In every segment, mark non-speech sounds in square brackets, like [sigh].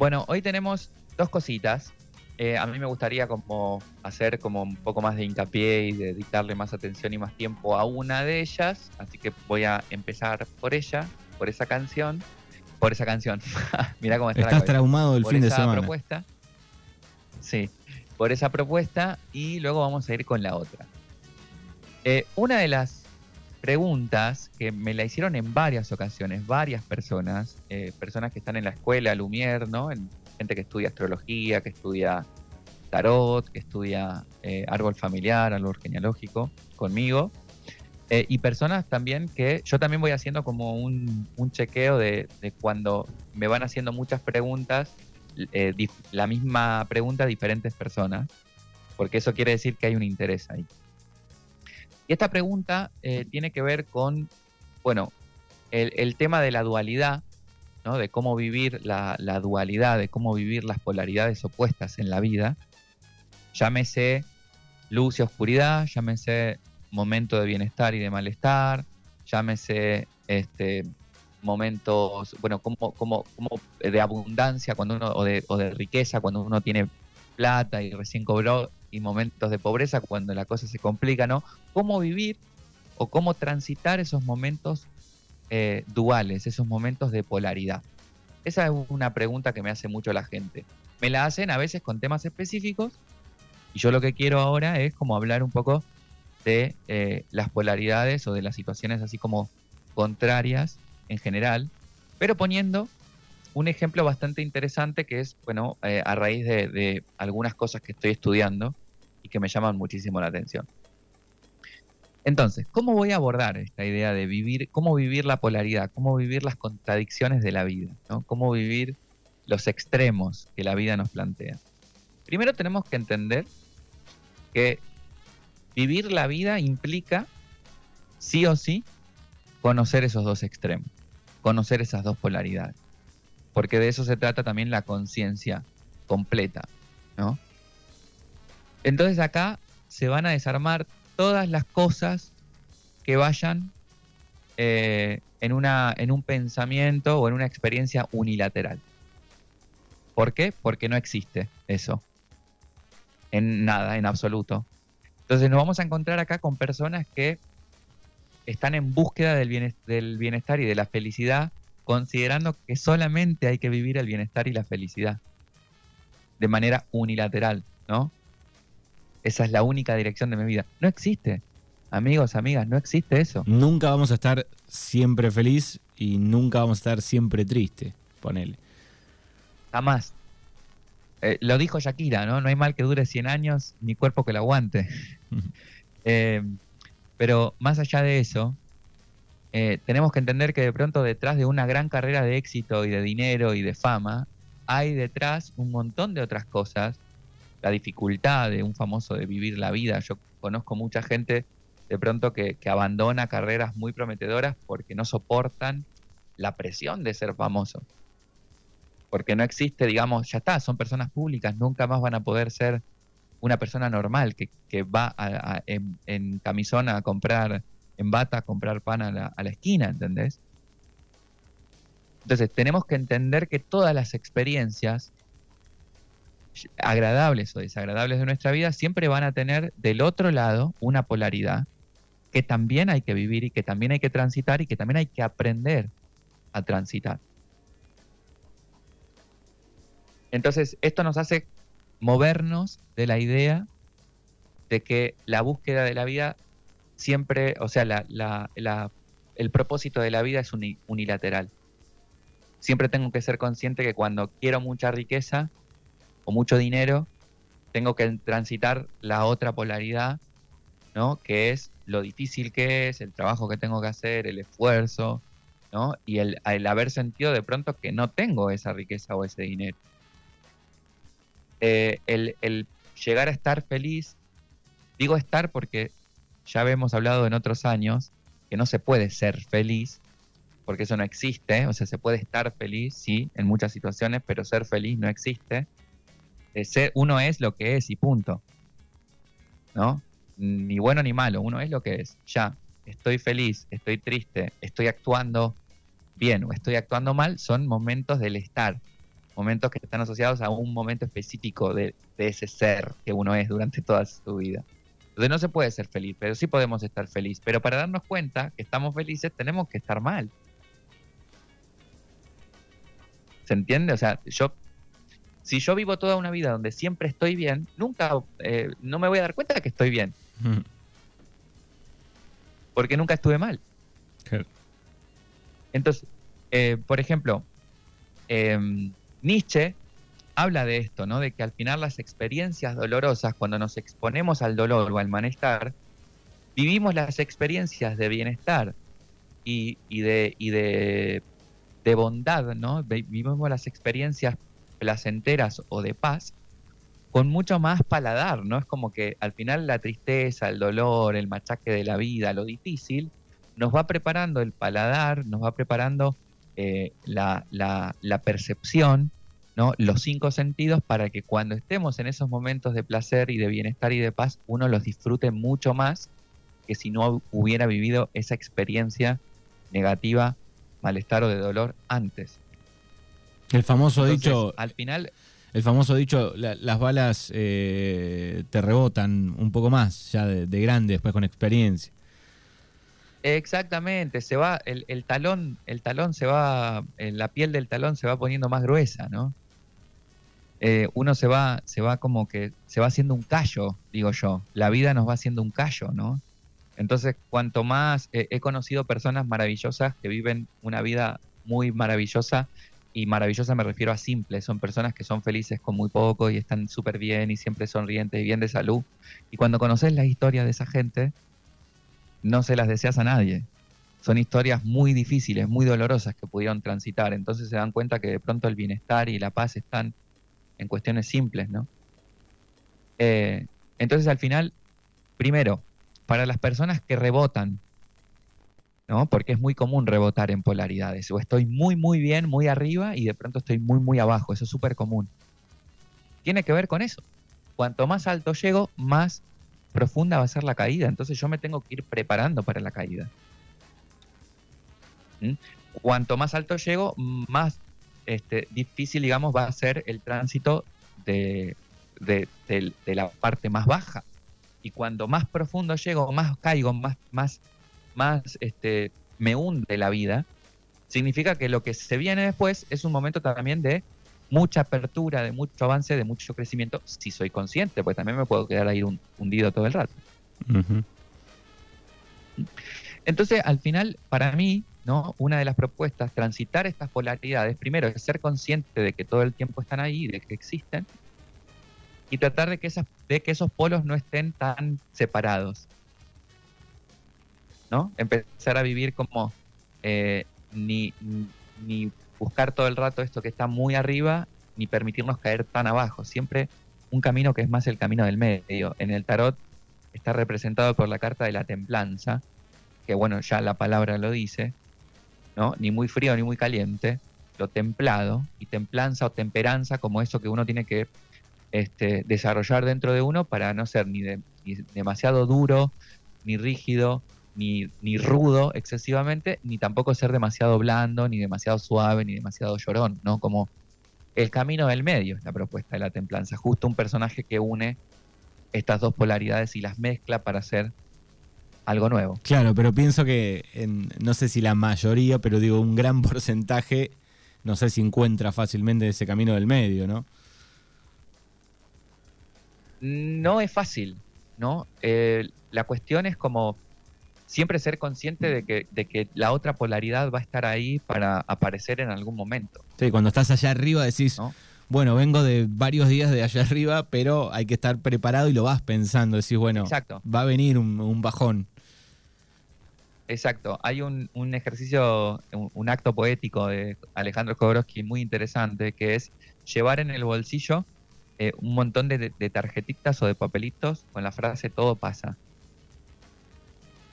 Bueno, hoy tenemos dos cositas. Eh, a mí me gustaría como hacer como un poco más de hincapié y dedicarle más atención y más tiempo a una de ellas, así que voy a empezar por ella, por esa canción, por esa canción. [laughs] Mira cómo está. Estás traumado el por fin de esa semana. propuesta. Sí, por esa propuesta y luego vamos a ir con la otra. Eh, una de las preguntas que me la hicieron en varias ocasiones, varias personas, eh, personas que están en la escuela Lumière, ¿no? En- gente que estudia astrología, que estudia tarot, que estudia eh, árbol familiar, árbol genealógico, conmigo. Eh, y personas también que yo también voy haciendo como un, un chequeo de, de cuando me van haciendo muchas preguntas, eh, la misma pregunta a diferentes personas, porque eso quiere decir que hay un interés ahí. Y esta pregunta eh, tiene que ver con, bueno, el, el tema de la dualidad, ¿no? de cómo vivir la, la dualidad, de cómo vivir las polaridades opuestas en la vida. Llámese luz y oscuridad, llámese momento de bienestar y de malestar, llámese este, momentos, bueno, como, como, como de abundancia cuando uno, o de, o de riqueza cuando uno tiene plata y recién cobró, y momentos de pobreza cuando la cosa se complica, ¿no? ¿Cómo vivir o cómo transitar esos momentos eh, duales, esos momentos de polaridad? Esa es una pregunta que me hace mucho la gente. Me la hacen a veces con temas específicos y yo lo que quiero ahora es como hablar un poco de eh, las polaridades o de las situaciones así como contrarias en general, pero poniendo un ejemplo bastante interesante que es, bueno, eh, a raíz de, de algunas cosas que estoy estudiando y que me llaman muchísimo la atención. Entonces, ¿cómo voy a abordar esta idea de vivir, cómo vivir la polaridad, cómo vivir las contradicciones de la vida, ¿no? cómo vivir los extremos que la vida nos plantea? Primero tenemos que entender que vivir la vida implica, sí o sí, conocer esos dos extremos, conocer esas dos polaridades. Porque de eso se trata también la conciencia completa, ¿no? Entonces acá se van a desarmar todas las cosas que vayan eh, en, una, en un pensamiento o en una experiencia unilateral. ¿Por qué? Porque no existe eso. En nada, en absoluto. Entonces nos vamos a encontrar acá con personas que están en búsqueda del bienes- del bienestar y de la felicidad, considerando que solamente hay que vivir el bienestar y la felicidad. De manera unilateral, ¿no? Esa es la única dirección de mi vida. No existe. Amigos, amigas, no existe eso. Nunca vamos a estar siempre feliz y nunca vamos a estar siempre triste. Ponele. Jamás. Eh, lo dijo Shakira, ¿no? No hay mal que dure 100 años, ni cuerpo que lo aguante. [laughs] Eh, pero más allá de eso, eh, tenemos que entender que de pronto detrás de una gran carrera de éxito y de dinero y de fama, hay detrás un montón de otras cosas. La dificultad de un famoso de vivir la vida. Yo conozco mucha gente de pronto que, abandona carreras muy prometedoras porque no soportan la presión de ser famoso porque no existe, digamos, ya está, son personas públicas, nunca más van a poder ser una persona normal que, va a- en, en camisón a comprar, en bata a comprar pan a la, a la esquina, ¿entendés? Entonces, tenemos que entender que todas las experiencias agradables o desagradables de nuestra vida siempre van a tener del otro lado una polaridad que también hay que vivir y que también hay que transitar y que también hay que aprender a transitar. Entonces, esto nos hace movernos de la idea de que la búsqueda de la vida siempre, o sea, la- el propósito de la vida es uni- unilateral. Siempre tengo que ser consciente que cuando quiero mucha riqueza o mucho dinero, tengo que transitar la otra polaridad, ¿no? Que es lo difícil que es, el trabajo que tengo que hacer, el esfuerzo, ¿no? Y el, el haber sentido de pronto que no tengo esa riqueza o ese dinero. Eh, el, el llegar a estar feliz, digo estar porque ya hemos hablado en otros años que no se puede ser feliz, porque eso no existe, o sea, se puede estar feliz, sí, en muchas situaciones, pero ser feliz no existe. Eh, ser, uno es lo que es y punto. ¿No? Ni bueno ni malo, uno es lo que es. Ya, estoy feliz, estoy triste, estoy actuando bien o estoy actuando mal, son momentos del estar, momentos que están asociados a un momento específico de ese ser que uno es durante toda su vida. Entonces no se puede ser feliz, pero sí podemos estar feliz. Pero para darnos cuenta que estamos felices tenemos que estar mal. ¿Se entiende? O sea, yo, si yo vivo toda una vida donde siempre estoy bien, nunca, eh, no me voy a dar cuenta de que estoy bien. Porque nunca estuve mal. Entonces, eh, por ejemplo, eh, Nietzsche habla de esto, ¿no? De que al final las experiencias dolorosas, cuando nos exponemos al dolor o al malestar, vivimos las experiencias de bienestar y, de, bondad, ¿no? Vi- Vivimos las experiencias placenteras o de paz con mucho más paladar, ¿no? Es como que al final la tristeza, el dolor, el machaque de la vida, lo difícil, nos va preparando el paladar, nos va preparando eh, la percepción, ¿no? los cinco sentidos, para que cuando estemos en esos momentos de placer y de bienestar y de paz, uno los disfrute mucho más que si no hubiera vivido esa experiencia negativa, malestar o de dolor antes. El famoso Entonces, dicho, al final, el famoso dicho, la- las balas eh, te rebotan un poco más, ya de, de grande, después con experiencia. exactamente, se va, el, el talón, el talón se va, eh, la piel del talón se va poniendo más gruesa, ¿no? Eh, uno se va, se va como que, se va haciendo un callo, digo yo. La vida nos va haciendo un callo, ¿no? Entonces, cuanto más eh, he conocido personas maravillosas que viven una vida muy maravillosa, y maravillosa me refiero a simple, son personas que son felices con muy poco y están súper bien y siempre sonrientes y bien de salud. Y cuando conoces la historia de esa gente, no se las deseas a nadie. Son historias muy difíciles, muy dolorosas que pudieron transitar. Entonces se dan cuenta que de pronto el bienestar y la paz están en cuestiones simples, ¿no? Eh, entonces al final, primero, para las personas que rebotan, ¿no? Porque es muy común rebotar en polaridades. O estoy muy, muy bien, muy arriba y de pronto estoy muy, muy abajo. Eso es súper común. Tiene que ver con eso. Cuanto más alto llego, más profunda va a ser la caída. Entonces yo me tengo que ir preparando para la caída. ¿Mm? Cuanto más alto llego, más este, difícil, digamos, va a ser el tránsito de, de- del- de la parte más baja. Y cuando más profundo llego, más caigo, más, más, más este, me hunde la vida, significa que lo que se viene después es un momento también de mucha apertura, de mucho avance, de mucho crecimiento, si soy consciente, pues también me puedo quedar ahí hun- hundido todo el rato. Ujú. Entonces, al final, para mí, ¿no? Una de las propuestas, transitar estas polaridades, primero es ser consciente de que todo el tiempo están ahí, de que existen, y tratar de que, esas, de que esos polos no estén tan separados. ¿No? Empezar a vivir como eh, ni, ni buscar todo el rato esto que está muy arriba, ni permitirnos caer tan abajo. Siempre un camino que es más el camino del medio. En el tarot está representado por la carta de la templanza, que bueno, ya la palabra lo dice, ¿no? Ni muy frío ni muy caliente, lo templado, y templanza o temperanza como eso que uno tiene que este, desarrollar dentro de uno para no ser ni, de- ni demasiado duro, ni rígido, ni, ni rudo excesivamente, ni tampoco ser demasiado blando, ni demasiado suave, ni demasiado llorón, ¿no? Como el camino del medio es la propuesta de la templanza, justo un personaje que une estas dos polaridades y las mezcla para hacer algo nuevo. Claro, pero pienso que, en- no sé si la mayoría, pero digo un gran [laughs] porcentaje, no sé si encuentra fácilmente ese camino del medio, ¿no? no es fácil, ¿no? Eh, la cuestión es como siempre ser consciente de que, de que la otra polaridad va a estar ahí para aparecer en algún momento, Sí, cuando estás allá arriba decís, ¿no? Bueno, vengo de varios días de allá arriba, pero hay que estar preparado y lo vas pensando, decís, bueno, Exacto. va a venir un, un bajón. Exacto. Hay un, un ejercicio, un, un acto poético de Alejandro Jodorowsky muy interesante, que es llevar en el bolsillo eh, un montón de, de tarjetitas o de papelitos con la frase todo pasa.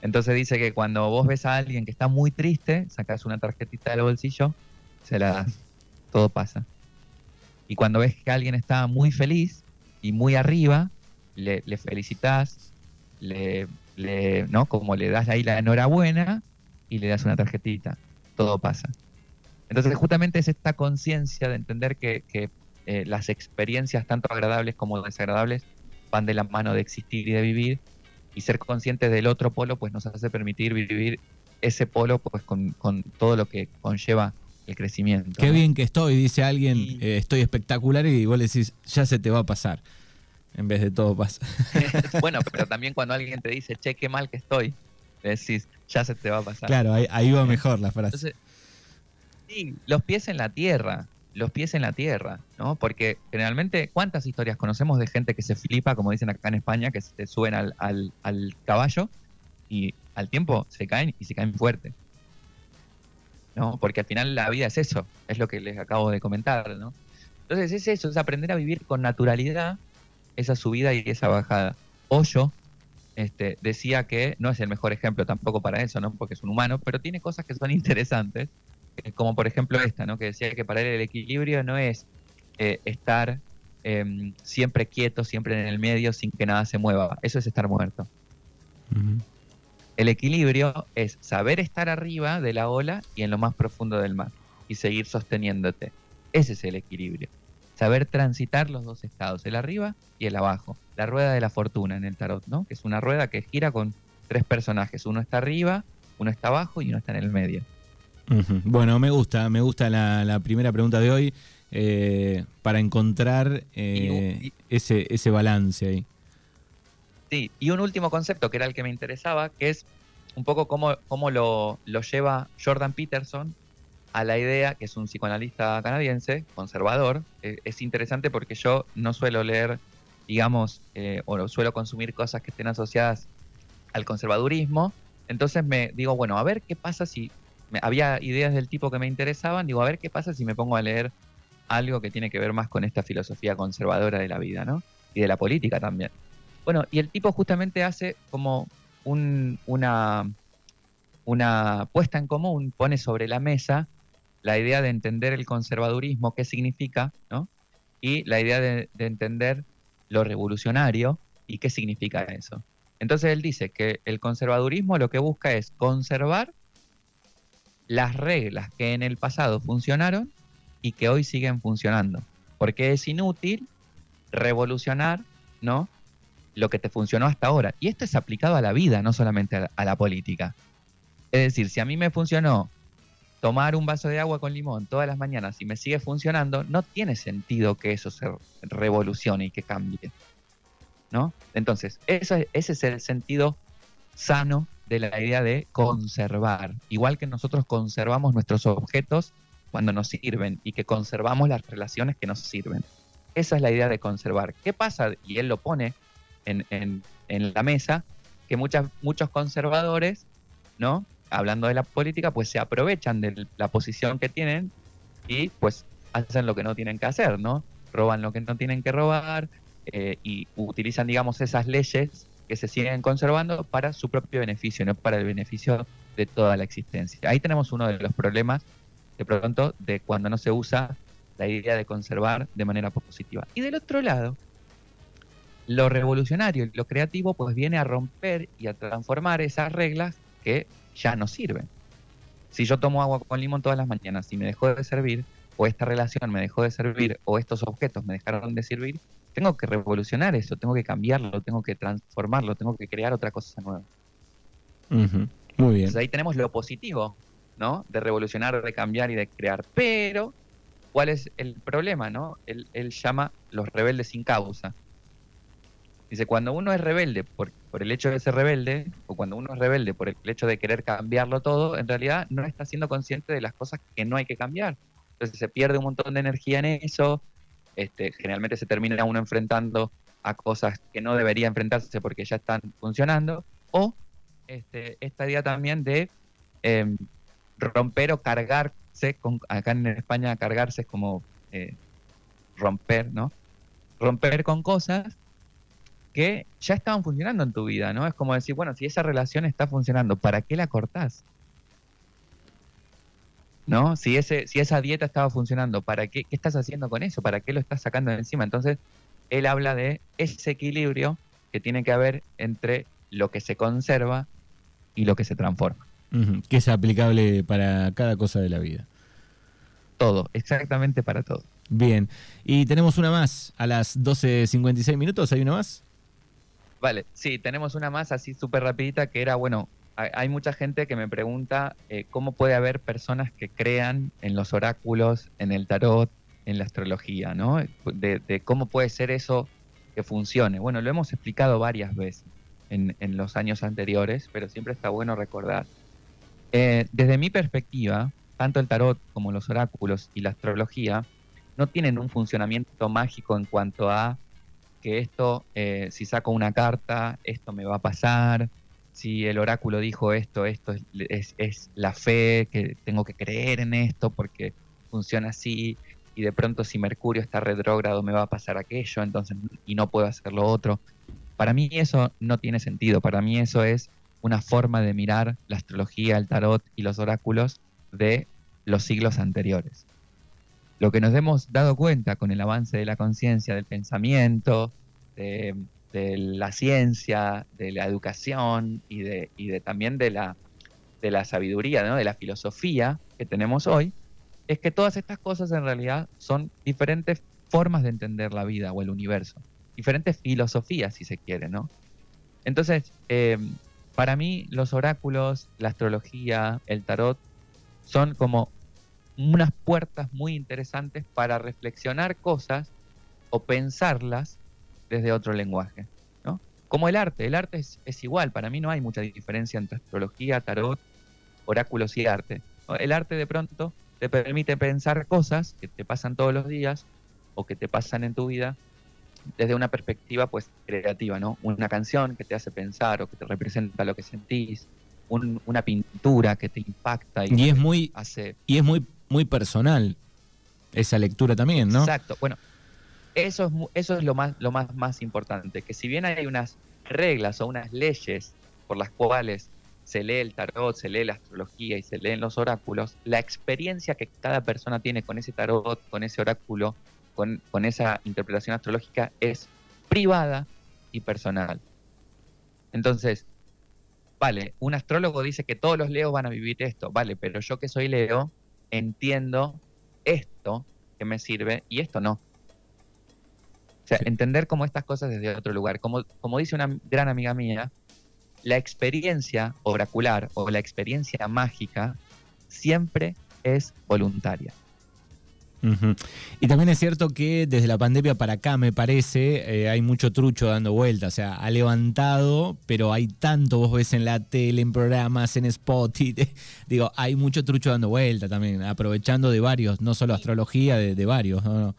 Entonces dice que cuando vos ves a alguien que está muy triste, sacas una tarjetita del bolsillo, se la das. [laughs] Todo pasa. Y cuando ves que alguien está muy feliz y muy arriba, le, felicitas, le, le, ¿no? Como le das ahí la enhorabuena y le das una tarjetita. Todo pasa. Entonces justamente es esta conciencia de entender que, eh, las experiencias tanto agradables como desagradables van de la mano de existir y de vivir y ser conscientes del otro polo pues nos hace permitir vivir ese polo pues con, todo lo que conlleva el crecimiento. Qué bien que estoy, dice alguien, eh, estoy espectacular y vos le decís, ya se te va a pasar, en vez de todo pasa. [laughs] bueno, pero [laughs] también cuando alguien te dice, che, qué mal que estoy, le decís, ya se te va a pasar. Claro, ahí, va mejor la frase. sí, los pies en la tierra, los pies en la tierra, ¿no? Porque generalmente, ¿cuántas historias conocemos de gente que se flipa, como dicen acá en España, que se suben al, al, caballo y al tiempo se caen y se caen fuerte? ¿No? Porque al final la vida es eso, es lo que les acabo de comentar, ¿no? Entonces es eso, es aprender a vivir con naturalidad esa subida y esa bajada. Hoyo este, decía que no es el mejor ejemplo tampoco para eso, ¿no? Porque es un humano, pero tiene cosas que son [laughs] interesantes, eh, como por ejemplo esta, ¿no? Que decía que para él el equilibrio no es eh, estar em, siempre quieto, siempre en el medio, sin que nada se mueva. Eso es estar muerto. El equilibrio es saber estar arriba de la ola y en lo más profundo del mar y seguir sosteniéndote. Ese es el equilibrio saber transitar los dos estados, el arriba y el abajo. La rueda de la fortuna en el tarot, ¿no? Que es una rueda que gira con tres personajes. Uno está arriba, uno está abajo y uno está en el medio. Bueno, me gusta, me gusta la, primera pregunta de hoy eh, para encontrar eh, ese, ese balance ahí. Sí, y un último concepto que era el que me interesaba, que es un poco cómo, cómo lo, lo lleva Jordan Peterson a la idea, que es un psicoanalista canadiense, conservador. Eh, es interesante porque yo no suelo leer, digamos, eh, o suelo consumir cosas que estén asociadas al conservadurismo. Entonces me digo, bueno, a ver qué pasa si había ideas del tipo que me interesaban, digo, a ver qué pasa si me pongo a leer algo que tiene que ver más con esta filosofía conservadora de la vida, ¿no? Y de la política también. Bueno, y el tipo justamente hace como una, puesta en común, pone sobre la mesa la idea de entender el conservadurismo, qué significa, ¿no? Y la idea de, entender lo revolucionario y qué significa eso. Entonces él dice que el conservadurismo lo que busca es conservar las reglas que en el pasado funcionaron y que hoy siguen funcionando. Porque es inútil revolucionar, ¿no? Lo que te funcionó hasta ahora. Y esto es aplicado a la vida, no solamente a la política. Es decir, si a mí me funcionó tomar un vaso de agua con limón todas las mañanas y me sigue funcionando, no tiene sentido que eso se revolucione y que cambie. ¿No? Entonces, eso, ese es el sentido sano de la idea de conservar. Igual que nosotros conservamos nuestros objetos cuando nos sirven y que conservamos las relaciones que nos sirven. Esa es la idea de conservar. ¿Qué pasa? Y él lo pone en, en, en la mesa, que muchas, muchos conservadores, ¿no? hablando de la política, pues se aprovechan de la posición que tienen y pues hacen lo que no tienen que hacer, ¿no? Roban lo que no tienen que robar eh, y utilizan, digamos, esas leyes que se siguen conservando para su propio beneficio, no para el beneficio de toda la existencia. Ahí tenemos uno de los problemas, de pronto, de cuando no se usa la idea de conservar de manera positiva. Y del otro lado, lo revolucionario y lo creativo pues viene a romper y a transformar esas reglas que ya no sirven. Si yo tomo agua con limón todas las mañanas y me dejó de servir, o esta relación me dejó de servir, o estos objetos me dejaron de servir, tengo que revolucionar eso, tengo que cambiarlo, tengo que transformarlo, tengo que crear otra cosa nueva. Muy bien. ahí tenemos lo positivo, ¿no? De revolucionar, de cambiar y de crear. Pero, ¿cuál es el problema, no? Él, él llama los rebeldes sin causa. Dice, cuando uno es rebelde por, el hecho de ser rebelde, o cuando uno es rebelde por el hecho de querer cambiarlo todo, en realidad no está siendo consciente de las cosas que no hay que cambiar. Entonces se pierde un montón de energía en eso, este, generalmente se termina uno enfrentando a cosas que no debería enfrentarse porque ya están funcionando, o este, esta idea también de em, romper o cargarse, con, acá en España cargarse es como eh, romper, ¿no? Romper con cosas que ya estaban funcionando en tu vida, ¿no? Es como decir, bueno, si esa relación está funcionando, ¿para qué la cortás? ¿No? Si, ese, si esa dieta estaba funcionando, ¿para qué, qué estás haciendo con eso? ¿Para qué lo estás sacando de encima? Entonces, él habla de ese equilibrio que tiene que haber entre lo que se conserva y lo que se transforma. que es aplicable para cada cosa de la vida. todo, exactamente para todo. Bien, y tenemos una más a las 12.56 minutos, ¿hay una más? Vale, sí, tenemos una más así súper rapidita que era, bueno, hay, mucha gente que me pregunta eh, cómo puede haber personas que crean en los oráculos, en el tarot, en la astrología, ¿no? De, cómo puede ser eso que funcione. Bueno, lo hemos explicado varias veces en, los años anteriores, pero siempre está bueno recordar. Eh, desde mi perspectiva, tanto el tarot como los oráculos y la astrología no tienen un funcionamiento mágico en cuanto a que esto, eh, si saco una carta, esto me va a pasar, si el oráculo dijo esto, esto es, la fe, que tengo que creer en esto porque funciona así, y de pronto si Mercurio está retrógrado me va a pasar aquello, entonces y no puedo hacer lo otro. Para mí eso no tiene sentido, para mí eso es una forma de mirar la astrología, el tarot y los oráculos de los siglos anteriores. Lo que nos hemos dado cuenta con el avance de la conciencia, del pensamiento, de, la ciencia, de la educación y de, también de la, de la sabiduría, de la filosofía que tenemos hoy, es que todas estas cosas en realidad son diferentes formas de entender la vida o el universo, diferentes filosofías si se quiere, ¿no? Entonces, em, para mí los oráculos, la astrología, el tarot, son como unas puertas muy interesantes para reflexionar cosas o pensarlas desde otro lenguaje. ¿no? Como el arte, el arte es, igual, para mí no hay mucha diferencia entre astrología, tarot, oráculos y arte. El arte de pronto te permite pensar cosas que te pasan todos los días o que te pasan en tu vida desde una perspectiva pues creativa, ¿no? Una canción que te hace pensar o que te representa lo que sentís, una pintura que te impacta y, es muy hace y es muy muy personal esa lectura también, ¿no? Exacto. Bueno, eso es, eso es lo, más, lo más, más importante, que si bien hay unas reglas o unas leyes por las cuales se lee el tarot, se lee la astrología y se leen los oráculos, la experiencia que cada persona tiene con ese tarot, con ese oráculo, con, con esa interpretación astrológica es privada y personal. Entonces, vale, un astrólogo dice que todos los leos van a vivir esto, vale, pero yo que soy leo entiendo esto que me sirve y esto no. O sea, entender como estas cosas desde otro lugar. Como, como dice una gran amiga mía, la experiencia oracular o la experiencia mágica siempre es voluntaria. Y también es cierto que desde la pandemia para acá, me parece, eh, hay mucho trucho dando vuelta. O sea, ha levantado, pero hay tanto, vos ves en la tele, en programas, en Spotify. [laughs] digo, hay mucho trucho dando vuelta también, aprovechando de varios, no solo astrología, de, varios. ¿no?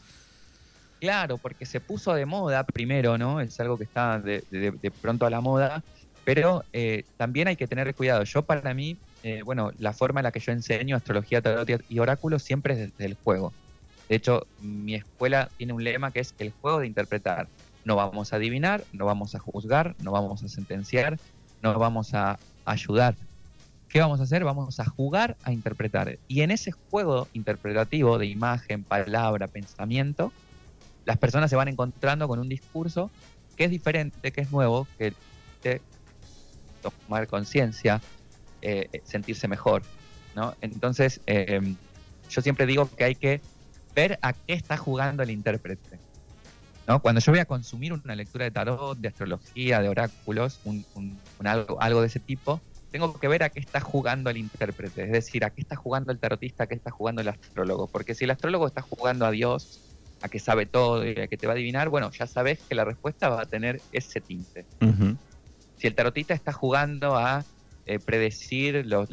Claro, porque se puso de moda primero, ¿no? Es algo que está de, pronto a la moda, pero eh, también hay que tener cuidado. Yo para mí, eh, bueno, la forma en la que yo enseño astrología, tarot y oráculos siempre es desde el juego. De hecho, mi escuela tiene un lema que es el juego de interpretar. No vamos a adivinar, no vamos a juzgar, no vamos a sentenciar, no vamos a ayudar. ¿Qué vamos a hacer? Vamos a jugar a interpretar. Y en ese juego interpretativo de imagen, palabra, pensamiento, las personas se van encontrando con un discurso que es diferente, que es nuevo, que te tomar conciencia, eh, sentirse mejor, ¿no? Entonces, em, yo siempre digo que hay que ver a qué está jugando el intérprete. ¿no? Cuando yo voy a consumir una lectura de tarot, de astrología, de oráculos, un, algo, algo, de ese tipo, tengo que ver a qué está jugando el intérprete, es decir, a qué está jugando el tarotista, a qué está jugando el astrólogo. Porque si el astrólogo está jugando a Dios, a que sabe todo y a que te va a adivinar, bueno, ya sabes que la respuesta va a tener ese tinte. Si el tarotista está jugando a eh, predecir, los,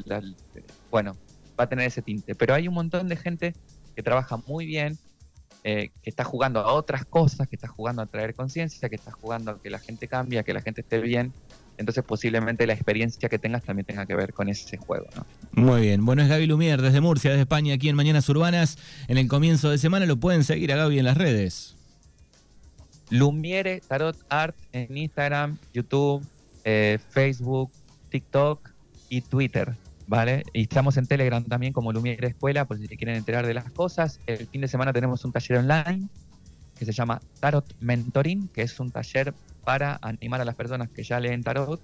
bueno, va a tener ese tinte. Pero hay un montón de gente que trabaja muy bien, eh, que está jugando a otras cosas, que está jugando a traer conciencia, que está jugando a que la gente cambie, a que la gente esté bien entonces posiblemente la experiencia que tengas también tenga que ver con ese juego. ¿no? Muy bien, bueno, es Gaby Lumier desde Murcia, desde España, aquí en Mañanas Urbanas. En el comienzo de semana lo pueden seguir a Gaby en las redes. Lumiere Tarot Art en Instagram, YouTube, eh, Facebook, TikTok y Twitter. ¿Vale? Y estamos en Telegram también como Lumiere Escuela, por si quieren enterar de las cosas. El fin de semana tenemos un taller online que se llama Tarot Mentoring, que es un taller para animar a las personas que ya leen tarot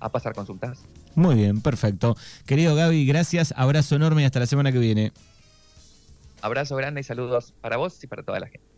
a pasar consultas. Muy bien, perfecto. Querido Gaby, gracias, abrazo enorme y hasta la semana que viene. abrazo grande y saludos para vos y para toda la gente.